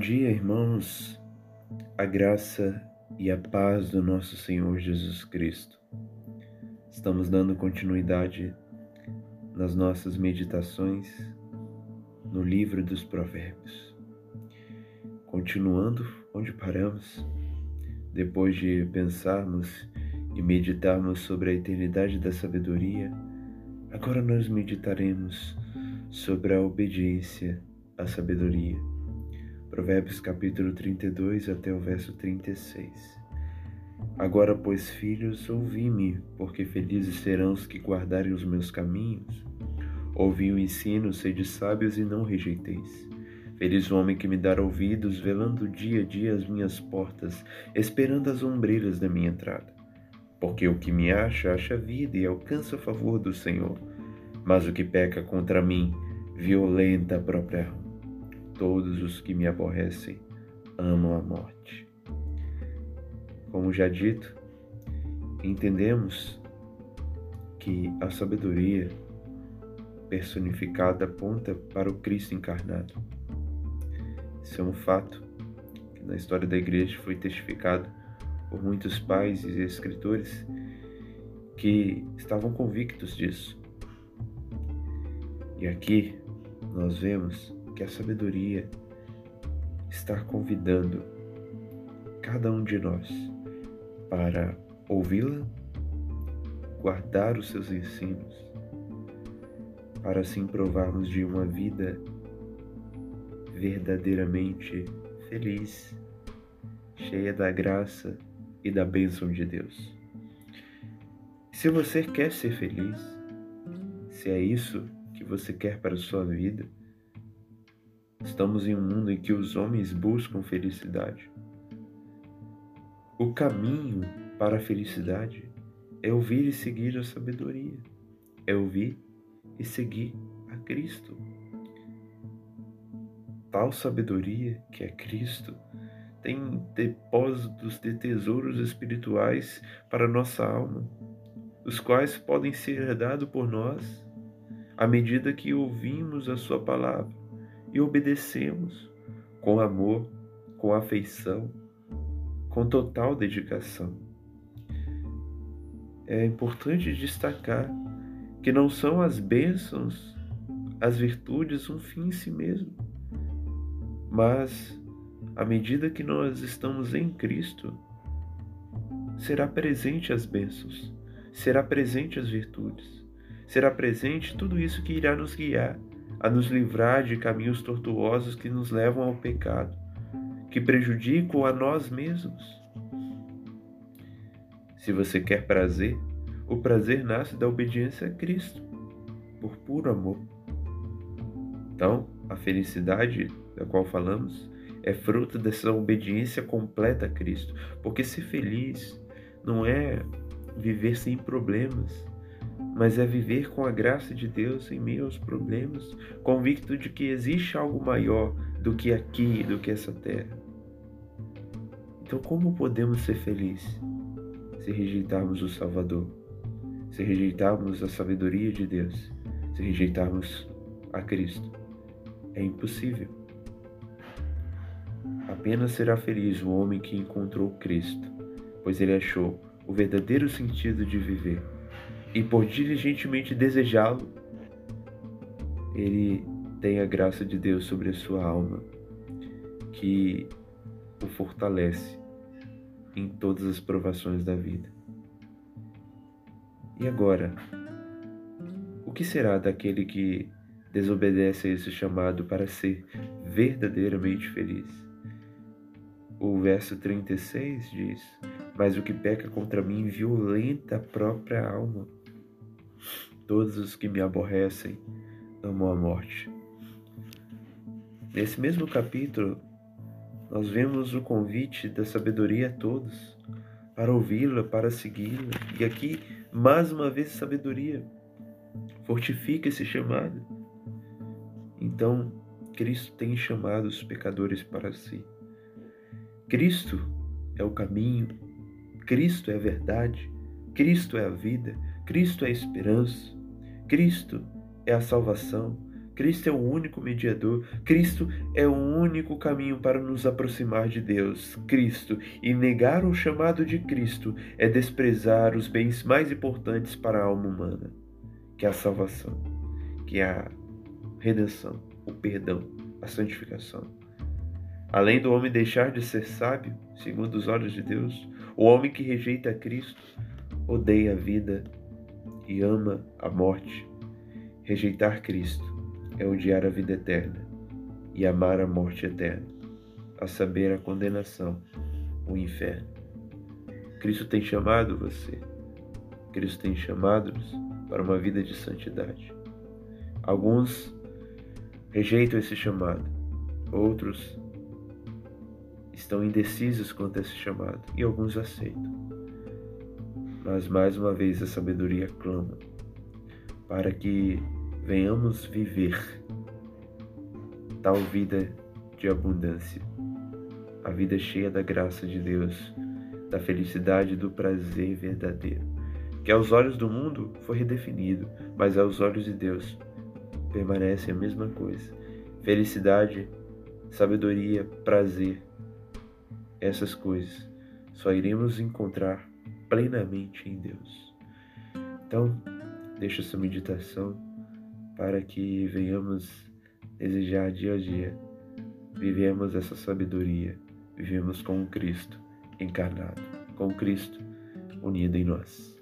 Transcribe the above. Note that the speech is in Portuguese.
dia, irmãos. A graça e a paz do nosso Senhor Jesus Cristo. Estamos dando continuidade nas nossas meditações no livro dos Provérbios. Continuando onde paramos, depois de pensarmos e meditarmos sobre a eternidade da sabedoria, agora nós meditaremos sobre a obediência à sabedoria Provérbios capítulo 32 até o verso 36. Agora, pois, filhos, ouvi-me, porque felizes serão os que guardarem os meus caminhos. Ouvi o ensino, sede sábios e não rejeiteis. Feliz o homem que me dá ouvidos, velando dia a dia as minhas portas, esperando as ombreiras da minha entrada. Porque o que me acha, acha vida e alcança o favor do Senhor. Mas o que peca contra mim, violenta a própria alma. Todos os que me aborrecem amam a morte. Como já dito, entendemos que a sabedoria personificada aponta para o Cristo encarnado. Isso é um fato que na história da igreja foi testificado por muitos pais e escritores que estavam convictos disso. E aqui nós vemos que a sabedoria está convidando cada um de nós para ouvi-la, guardar os seus ensinos, para assim provarmos de uma vida verdadeiramente feliz, cheia da graça e da bênção de Deus. Se você quer ser feliz, se é isso que você quer para a sua vida, Estamos em um mundo em que os homens buscam felicidade. O caminho para a felicidade é ouvir e seguir a sabedoria, é ouvir e seguir a Cristo. Tal sabedoria, que é Cristo, tem depósitos de tesouros espirituais para nossa alma, os quais podem ser herdados por nós à medida que ouvimos a Sua palavra e obedecemos com amor, com afeição, com total dedicação. É importante destacar que não são as bênçãos, as virtudes um fim em si mesmo, mas à medida que nós estamos em Cristo, será presente as bênçãos, será presente as virtudes, será presente tudo isso que irá nos guiar a nos livrar de caminhos tortuosos que nos levam ao pecado, que prejudicam a nós mesmos. Se você quer prazer, o prazer nasce da obediência a Cristo, por puro amor. Então, a felicidade da qual falamos é fruto dessa obediência completa a Cristo, porque ser feliz não é viver sem problemas, mas é viver com a graça de Deus em meio aos problemas, convicto de que existe algo maior do que aqui, do que essa terra. Então, como podemos ser felizes se rejeitarmos o Salvador, se rejeitarmos a sabedoria de Deus, se rejeitarmos a Cristo? É impossível. Apenas será feliz o homem que encontrou Cristo, pois ele achou o verdadeiro sentido de viver e por diligentemente desejá-lo, ele tem a graça de Deus sobre a sua alma, que o fortalece em todas as provações da vida. E agora, o que será daquele que desobedece a esse chamado para ser verdadeiramente feliz? O verso 36 diz: Mas o que peca contra mim violenta a própria alma Todos os que me aborrecem amam a morte. Nesse mesmo capítulo, nós vemos o convite da sabedoria a todos, para ouvi-la, para segui-la. E aqui, mais uma vez, sabedoria fortifica esse chamado. Então, Cristo tem chamado os pecadores para si. Cristo é o caminho, Cristo é a verdade, Cristo é a vida, Cristo é a esperança. Cristo é a salvação, Cristo é o único mediador. Cristo é o único caminho para nos aproximar de Deus. Cristo. E negar o chamado de Cristo é desprezar os bens mais importantes para a alma humana, que é a salvação, que é a redenção, o perdão, a santificação. Além do homem deixar de ser sábio, segundo os olhos de Deus, o homem que rejeita Cristo odeia a vida e ama a morte. Rejeitar Cristo é odiar a vida eterna e amar a morte eterna, a saber, a condenação, o inferno. Cristo tem chamado você, Cristo tem chamado-nos para uma vida de santidade. Alguns rejeitam esse chamado, outros estão indecisos quanto a esse chamado e alguns aceitam. Mas mais uma vez a sabedoria clama para que venhamos viver tal vida de abundância, a vida cheia da graça de Deus, da felicidade e do prazer verdadeiro, que aos olhos do mundo foi redefinido, mas aos olhos de Deus permanece a mesma coisa. Felicidade, sabedoria, prazer, essas coisas só iremos encontrar plenamente em Deus. Então, deixa essa meditação para que venhamos desejar dia a dia vivemos essa sabedoria, vivemos com o Cristo encarnado, com o Cristo unido em nós.